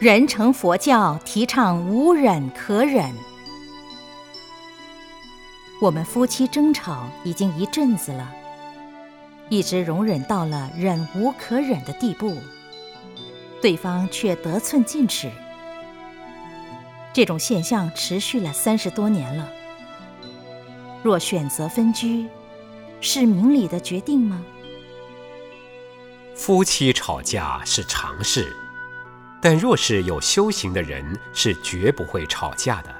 人成佛教提倡无忍可忍。我们夫妻争吵已经一阵子了，一直容忍到了忍无可忍的地步，对方却得寸进尺。这种现象持续了三十多年了。若选择分居，是明理的决定吗？夫妻吵架是常事。但若是有修行的人，是绝不会吵架的。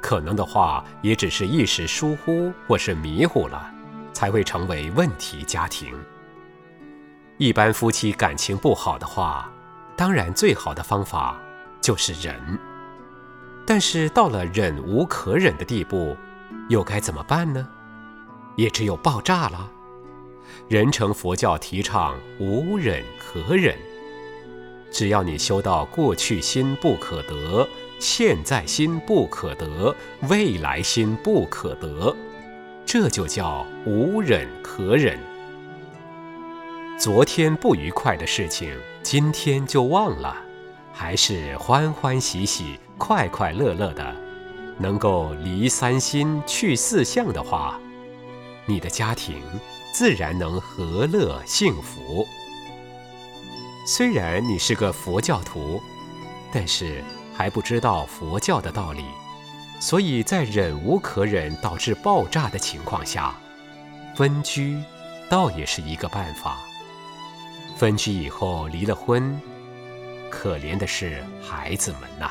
可能的话，也只是一时疏忽或是迷糊了，才会成为问题家庭。一般夫妻感情不好的话，当然最好的方法就是忍。但是到了忍无可忍的地步，又该怎么办呢？也只有爆炸了。人成佛教提倡无忍可忍。只要你修到过去心不可得，现在心不可得，未来心不可得，这就叫无忍可忍。昨天不愉快的事情，今天就忘了，还是欢欢喜喜、快快乐乐的，能够离三心去四相的话，你的家庭自然能和乐幸福。虽然你是个佛教徒，但是还不知道佛教的道理，所以在忍无可忍导致爆炸的情况下，分居倒也是一个办法。分居以后离了婚，可怜的是孩子们呐。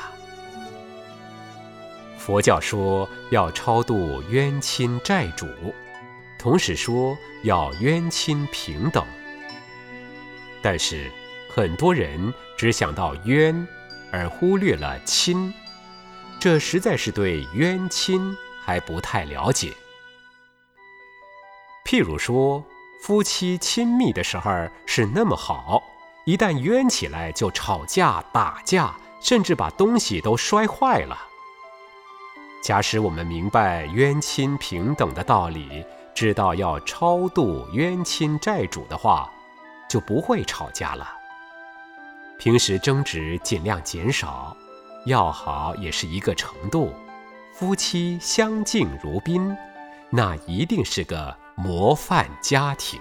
佛教说要超度冤亲债主，同时说要冤亲平等，但是。很多人只想到冤，而忽略了亲，这实在是对冤亲还不太了解。譬如说，夫妻亲密的时候是那么好，一旦冤起来就吵架打架，甚至把东西都摔坏了。假使我们明白冤亲平等的道理，知道要超度冤亲债主的话，就不会吵架了。平时争执尽量减少，要好也是一个程度。夫妻相敬如宾，那一定是个模范家庭。